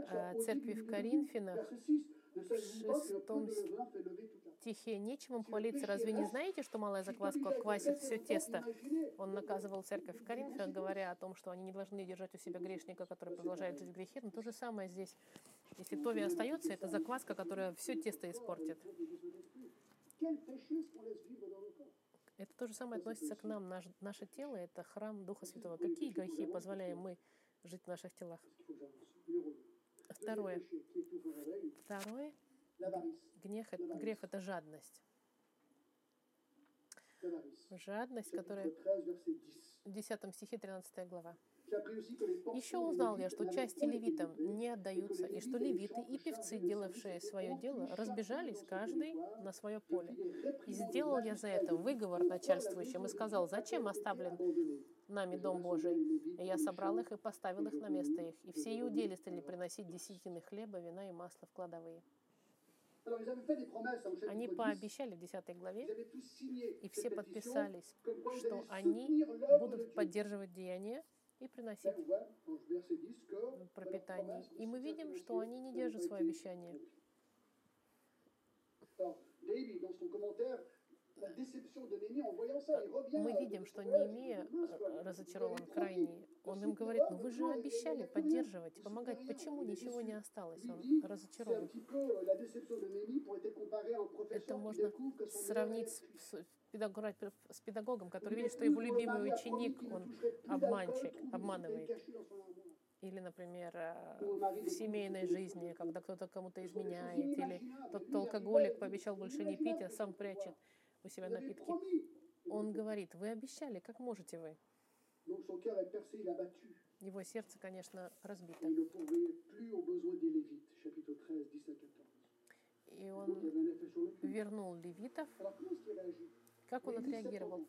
э, церкви в Коринфянах, Verset 6. Ne savez-vous pas que le peu шестом стихе «Нечем им хвалиться, разве не знаете, что малая закваска квасит все тесто?» Он наказывал церковь в Коринфе, говоря о том, что они не должны держать у себя грешника, который продолжает жить в грехе. Но то же самое здесь. Если Тови остается, это закваска, которая все тесто испортит. Это то же самое относится к нам. Наш, наше тело — это храм Духа Святого. Какие грехи позволяем мы жить в наших телах? Второе. Второе. L'avarice. Грех, это- жадность. Жадность, которая 13, verset 10. в 10 стихе 13 глава. Еще узнал я, что части левитам не отдаются, и что левиты и певцы, делавшие свое дело, разбежались каждый на свое поле. И сделал я за это выговор начальствующим и сказал, зачем оставлен нами Дом Божий? И я собрал их и поставил их на место их. И все иудеи стали приносить десятины хлеба, вина и масла в кладовые. Они chapitre 10. пообещали в 10 Ils главе, и все подписались, что они будут поддерживать деяния и приносить Ben, on voit dans ce verset 10 que dans leur пропитание. И мы видим, что они не держат il revient Мы видим, что Неемия il dit, «Mince, quoi, э, разочарован крайне. Он им говорит, ну вы же обещали поддерживать, помогать. Почему ничего не осталось? Он разочарован. Это можно сравнить с, с педагог- с педагогом, который видит, что его любимый ученик, он обманщик, обманывает. Или, например, э, в семейной жизни, когда кто-то кому-то изменяет, или тот il алкоголик пообещал больше не пить, а сам прячет у себя напитки. Он говорит, вы обещали, как можете вы? Его сердце, конечно, разбито. Il ne pourvoyait plus aux besoins des Lévites, chapitre 13, 10 à 14. И он вернул левитов. Как он отреагировал?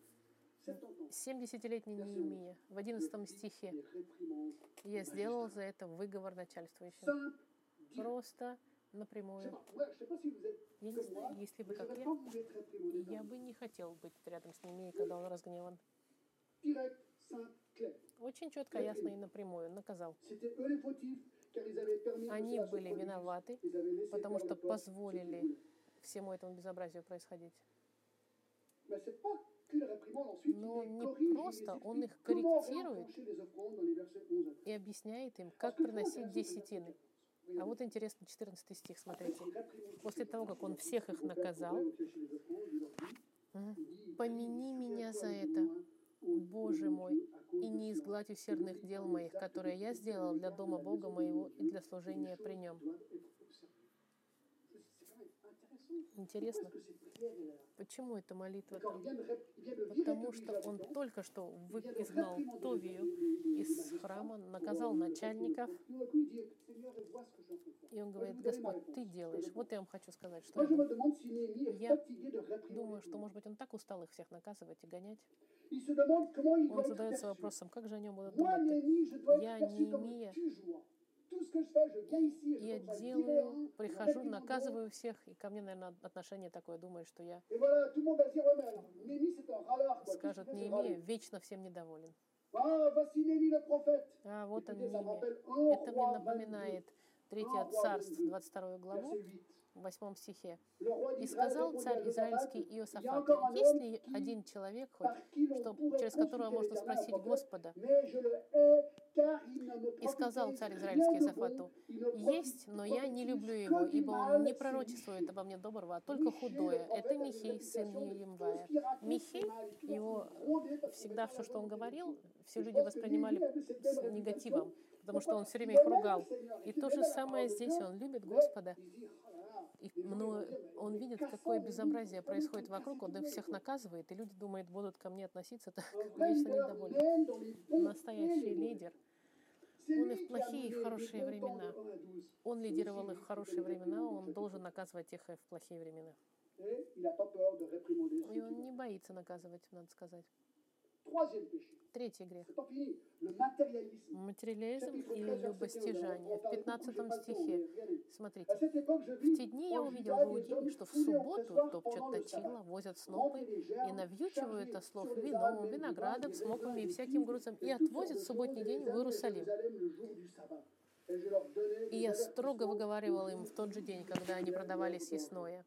70 ans. 70-летний Неемия в 11 стихе. Я сделал за это выговор начальствующим. Просто напрямую. Я не знаю, если бы как я, я бы не хотел быть рядом с Неемией, когда он разгневан. Очень четко, ясно и напрямую наказал. Они были виноваты, потому что позволили всему этому безобразию происходить. Но не просто, он их корректирует réenclencher les offrandes dans les versets 11 à 13. и объясняет им, как приносить десятины. 14. А вот интересно, 14 стих, смотрите. После того, как он всех их наказал, «Помяни меня за это, Боже мой, и не изгладь усердных дел моих, которые я сделал для дома Бога моего и для служения при нем». Il vient de virer Потому что он только что изгнал Товию из храма, наказал начальников, и он говорит, Господь, ты делаешь. Вот я вам хочу сказать, что я думаю, что, может быть, он так устал их всех наказывать и гонять. Он задается вопросом, как же о нем будут думать. Я être Я делаю, прихожу, наказываю всех, и ко мне, наверное, отношение такое, думаю, что я, скажет, Неемия, râler. вечно всем недоволен. Ah. А вот он, Неемия. Это мне roi 22, напоминает 3 рoi царств, 22, 22 главу, verset 8. В 8 стихе. «И сказал царь израильский Иосафату, un есть ли один человек хоть, что, через которого можно спросить Господа, hais И сказал царь израильский Сафату, «Есть, но я не люблю его, ибо он не пророчествует обо мне доброго, а только худое. Это Михей, сын Еемвая». Михей, его всегда все, что он говорил, все люди воспринимали с негативом, потому что он все время их ругал. И то же самое здесь, он любит Господа. И, но он видит, какое безобразие происходит вокруг, он их всех наказывает, и люди думают, будут ко мне относиться так [LAUGHS] вечно недовольны. Настоящий лидер. Он и в плохие, и в хорошие времена. Он лидировал их в хорошие времена, он должен наказывать их и в плохие времена. И он не боится наказывать, надо сказать. Третий грех. Материализм или любостяжание. В 15 стихе, смотрите. В те дни я увидел в Иудее, что в субботу топчут точила, возят снопы и навьючивают ослов вином, виноградом, смоками и всяким грузом, и отвозят в субботний день в Иерусалим. И я строго выговаривал им в тот же день, когда они продавали съестное.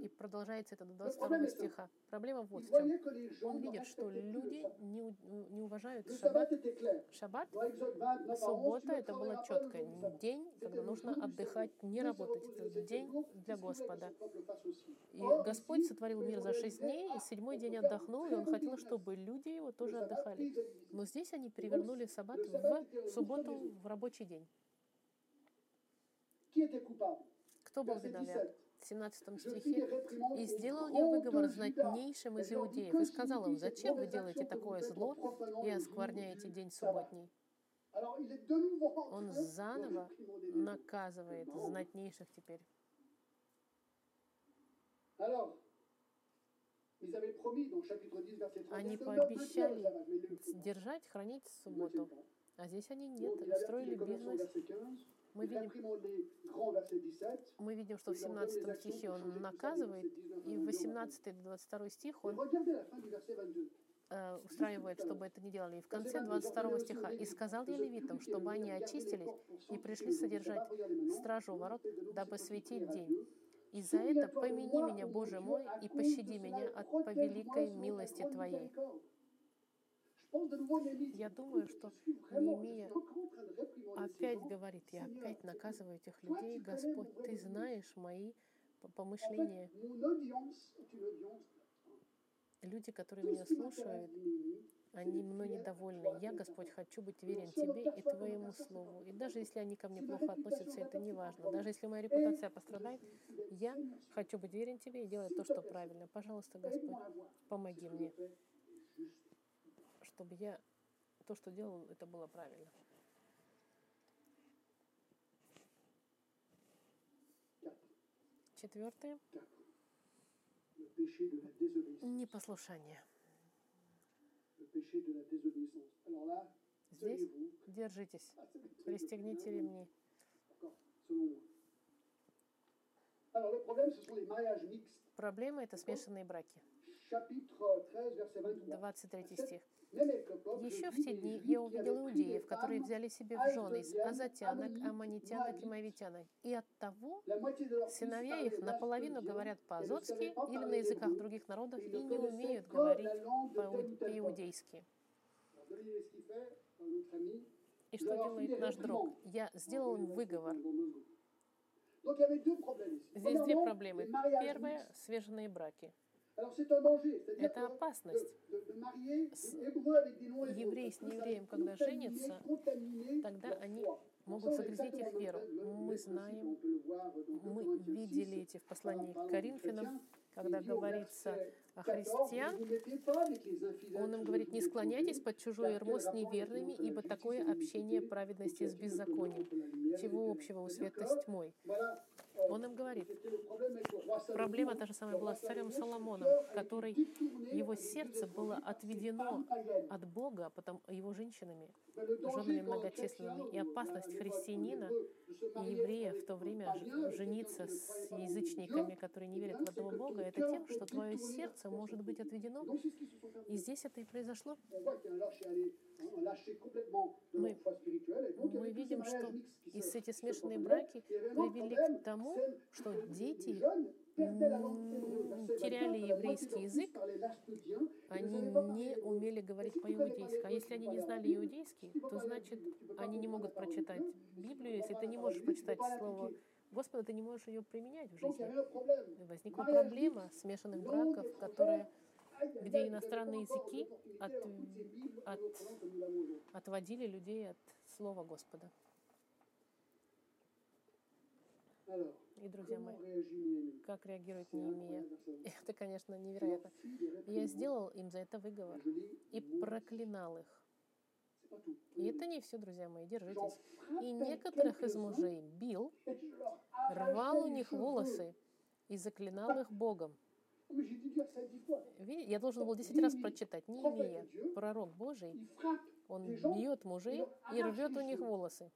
И продолжается это до 22 стиха. Проблема вот в чем. Он видит, что люди не, не уважают шаббат. Шаббат, суббота, это было четко. День, когда нужно отдыхать, не работать. Это день для Господа. И Господь сотворил мир за шесть дней, и седьмой день отдохнул, и Он хотел, чтобы люди его тоже отдыхали. Но здесь они перевернули шаббат в субботу, в рабочий день. Кто был виноват? В 17 стихе, «И сделал я выговор знатнейшим из иудеев, и сказал им, зачем вы делаете такое зло и оскверняете день субботний?» Он заново наказывает знатнейших теперь. Они пообещали держать, хранить субботу. А здесь они нет, строили бизнес. Мы видим, мы видим, что в 17 стихе он наказывает, и в 18-22 стих он э, устраивает, чтобы это не делали. И в конце 22 стиха «И сказал я левитам, чтобы они очистились и пришли содержать стражу ворот, дабы светить день. И за это помяни меня, Боже мой, и пощади меня от по великой милости Твоей». Я думаю, что Неемия опять говорит, я опять наказываю этих людей, Господь, Ты знаешь мои помышления. Люди, которые меня слушают, они мной недовольны. Я, Господь, хочу быть верен Тебе и Твоему Слову. И даже если они ко мне плохо относятся, это не важно. Даже если моя репутация пострадает, я хочу быть верен Тебе и делать то, что правильно. Пожалуйста, Господь, помоги мне чтобы я то, что делал, это было правильно. Четвертое. Непослушание. Здесь держитесь, пристегните ремни. Проблема — это смешанные браки. 23 стих. Еще в те дни я увидел иудеев, которые взяли себе в жены из азатянок, аммонитянок и моавитянок. И от того сыновья их наполовину говорят по-азотски или на языках других народов и не умеют говорить по-иудейски. И что делает наш друг? Я сделал им выговор. Здесь две проблемы. Первое — свеженные браки. Это опасность. Еврей с неевреем, когда женятся, тогда они могут загрязнить их веру. Мы знаем, мы видели эти в послании к Коринфянам, когда говорится о христиан, он им говорит, не склоняйтесь под чужое ермо с неверными, ибо такое общение праведности с беззаконием. Чего общего у света с тьмой? Он им говорит, проблема та же самая была с царем Соломоном, который, его сердце было отведено от Бога, потом его женщинами, женами многочисленными, и опасность христианина и еврея в то время жениться с язычниками, которые не верят в одного Бога, это тем, что твое сердце может быть отведено. И здесь это и произошло. Мы- Мы видим, что и эти смешанные браки привели к тому, что дети теряли 24, la moitié еврейский язык, они не умели говорить по-иудейски. А если они не знали иудейский, то значит, они не могут прочитать Библию. Если ты не можешь прочитать Слово Господа, ты не можешь ее применять в жизни. возникла проблема смешанных браков, которые где иностранные языки от- Bibles от- отводили людей от Слова Господа. И, друзья мои, как реагирует Неемия? [LAUGHS] Это, конечно, невероятно. Я сделал им за это выговор и проклинал их. И это не все, друзья мои, держитесь. И некоторых из мужей бил, рвал у них волосы и заклинал их Богом. Видите, я должен был 10 раз прочитать. Неемия, пророк Божий, он бьет мужей и рвет у них волосы.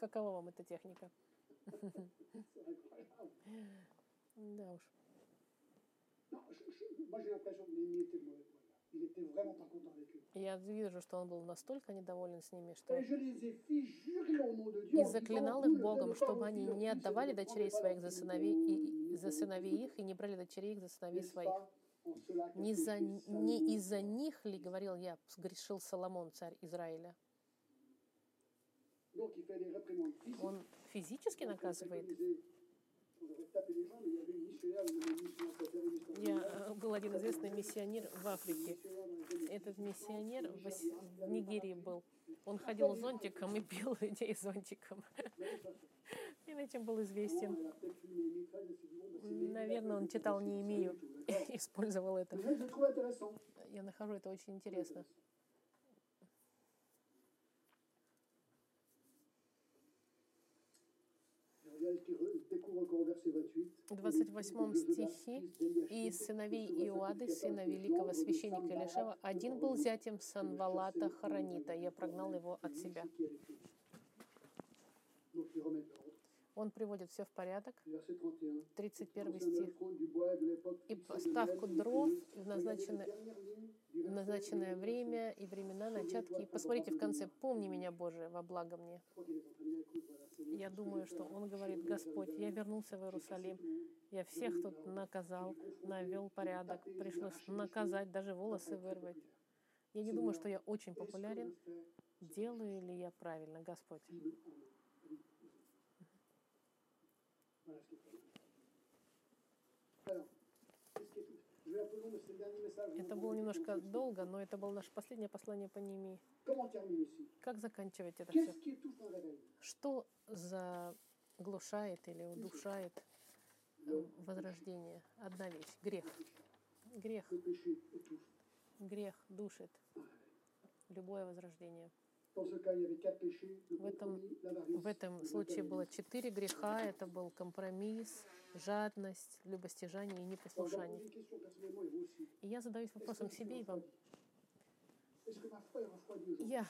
Какова вам эта техника? [LAUGHS] Да уж. Il était vraiment. Я вижу, что он был настолько недоволен с ними, что и заклинал их Богом, чтобы они не отдавали дочерей своих за сыновей, и, за сыновей их, и не брали дочерей их за сыновей своих. Не, за, не из-за них ли, говорил я, сгрешил Соломон, царь Израиля? Он физически наказывает. Я, э, был один известный миссионер в Африке. Этот миссионер в, Нигерии был. Он ходил зонтиком и пил людей зонтиком. [LAUGHS] И этим был известен. Наверное, он читал Неемию и [LAUGHS] использовал это. Я нахожу это очень интересно. 28. В 28 стихе и сыновей Иоады, сына великого священника Илишева, один был зятем Санвалата Харанита. Я прогнал его от себя. Он приводит все в порядок. Verset 31. 31 Concernant стих. И поставку дров в назначенное, в назначенное время и времена начатки. И посмотрите в конце, помни меня, Боже, во благо мне. Я думаю, что он говорит, Господь, я вернулся в Иерусалим, я всех тут наказал, навел порядок, пришлось наказать, даже волосы вырвать. Я не думаю, что я очень популярен. Делаю ли я правильно, Господь? Это было немножко долго, но это было наше последнее послание по Немии. Как заканчивать это все? Что заглушает или удушает э, возрождение? Одна вещь — грех. Грех, грех душит любое возрождение. В этом- В этом случае было четыре греха. Это был компромисс, жадность, любостяжание и непослушание. И я задаюсь вопросом себе и вам. Я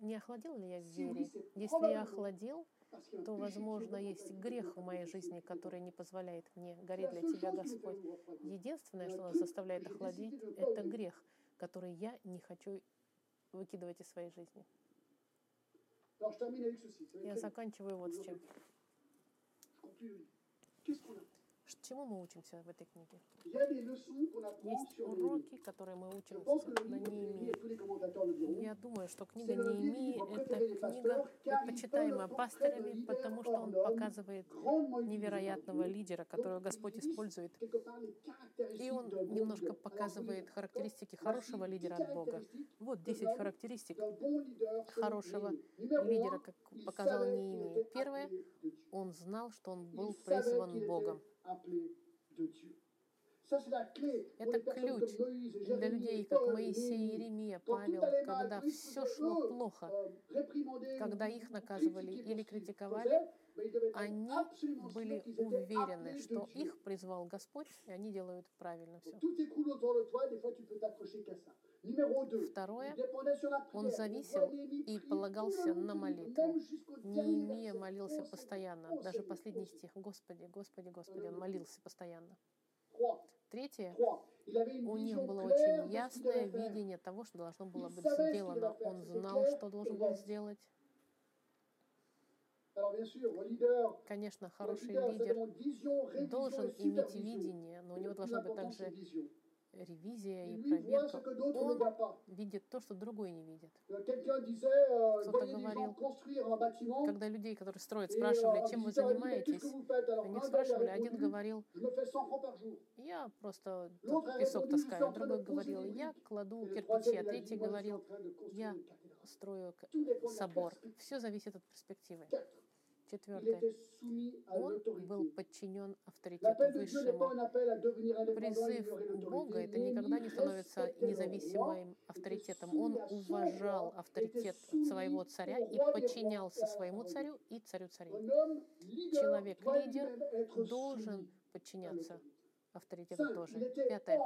не охладел ли я в вере? Если я un то, возможно, есть грех в моей жизни, который не позволяет мне гореть для Тебя, Господь. Единственное, что нас заставляет охладить, это грех, который я не хочу выкидывать из своей жизни. Я заканчиваю вот с чем. Чему мы учимся в этой книге? Есть уроки, которые мы Je учим pense que le на Неемии. Я думаю, что книга Неемии это книга, пасторами, leader потому что он показывает невероятного лидера, которого Господь использует. И он немножко показывает характеристики хорошего 10 лидера от Бога. Вот d'un 10 homme, характеристик хорошего лидера, как показал Неемия. Первое, он знал, что он был призван Богом. De Dieu. Это ключ Для людей, как Моисей. Иеремия, Павел, когда все шло плохо, euh, когда их наказывали или критиковали, Они были уверены, что их призвал Господь, и они делают правильно все. Donc, Tout s'écroule autour de toi, des fois tu peux t'accrocher qu'à ça. Numéro 2. Второе, он зависел и полагался на молитву. Неемия молился постоянно, даже последний стих. Господи, Господи, Господи, он молился постоянно. Третье, у них было очень ясное видение того, что должно было быть сделано. Он знал, что должен был сделать. Конечно, хороший лидер должен иметь видение, но у него должна быть также ревизия и проверка. Он видит то, что другой не видит. Euh, euh, Кто-то говорил, Когда людей, которые строят, спрашивали, euh, чем вы занимаетесь, они спрашивали, один говорил, je me fais 100 francs par jour. я просто песок таскаю, другой говорил, я кладу кирпичи, а третий говорил, я строю собор. Все зависит от перспективы. Четвертое. Он был подчинен авторитету высшему. Призыв Бога это никогда не становится независимым авторитетом. Он уважал авторитет своего царя и подчинялся своему царю и царю царей. Un homme leader Человек doit лидер lui-même être Должен подчиняться Cinq, тоже. Пятое.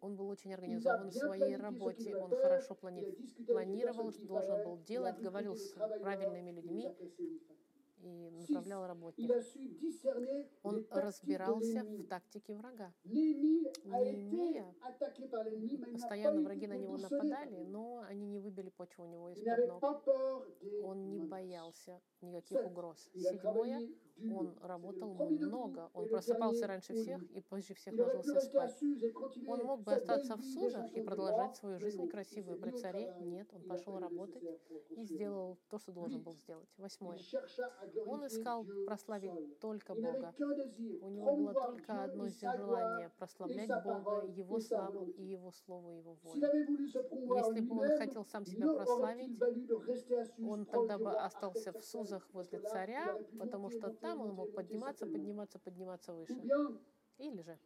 Он был очень организован в своей работе, он хорошо плани- планировал, что должен был делать, говорил с правильными людьми и направлял работников. Он разбирался в тактике врага. Pas Постоянно враги на него нападали, но они не выбили почву у него из-под ног. Он не боялся никаких угроз. Седьмое. Он работал много. Он просыпался раньше всех и позже всех ложился спать. Он мог бы остаться в Сузах и продолжать свою жизнь красивую при царе. Нет, он пошел работать и сделал то, что должен был сделать. Восьмое. Он искал прославить только Бога. У него было только одно желание прославлять Бога, Его славу и Его Слово, Его волю. Если бы он хотел сам себя прославить, он тогда бы остался в Сузах возле царя, потому что там он мог подниматься, подниматься, подниматься выше. Или же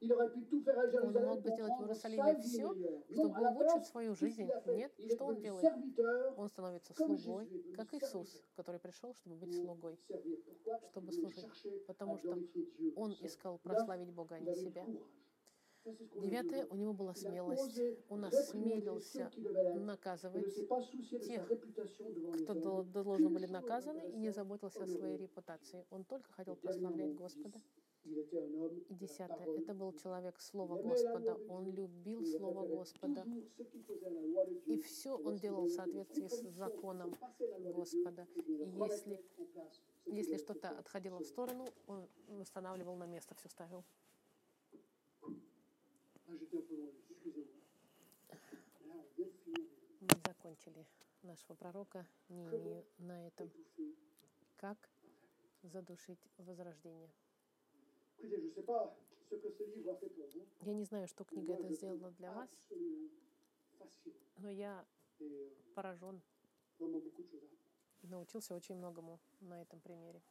он мог бы сделать в Иерусалиме все, чтобы улучшить свою жизнь. Нет, что он делает? Он становится слугой, как Иисус, который пришел, чтобы быть слугой. Чтобы служить. Потому что Он искал прославить Бога, а не себя. Девятое, у него была смелость. Он осмелился наказывать тех, кто hommes. дол- должны были наказаны, и не заботился о своей репутации. Он только хотел прославлять Господа. И десятое, это был человек Слова Господа. Он любил Слово Господа. И все он делал в соответствии с законом Господа. eh И если, если что-то отходило в сторону, он восстанавливал на место, все ставил. Мы закончили нашего пророка. Неемию на этом. Как? Задушить возрождение. Я не знаю, что книга эта сделала trouve для вас, но я euh, поражен и научился очень многому на этом примере.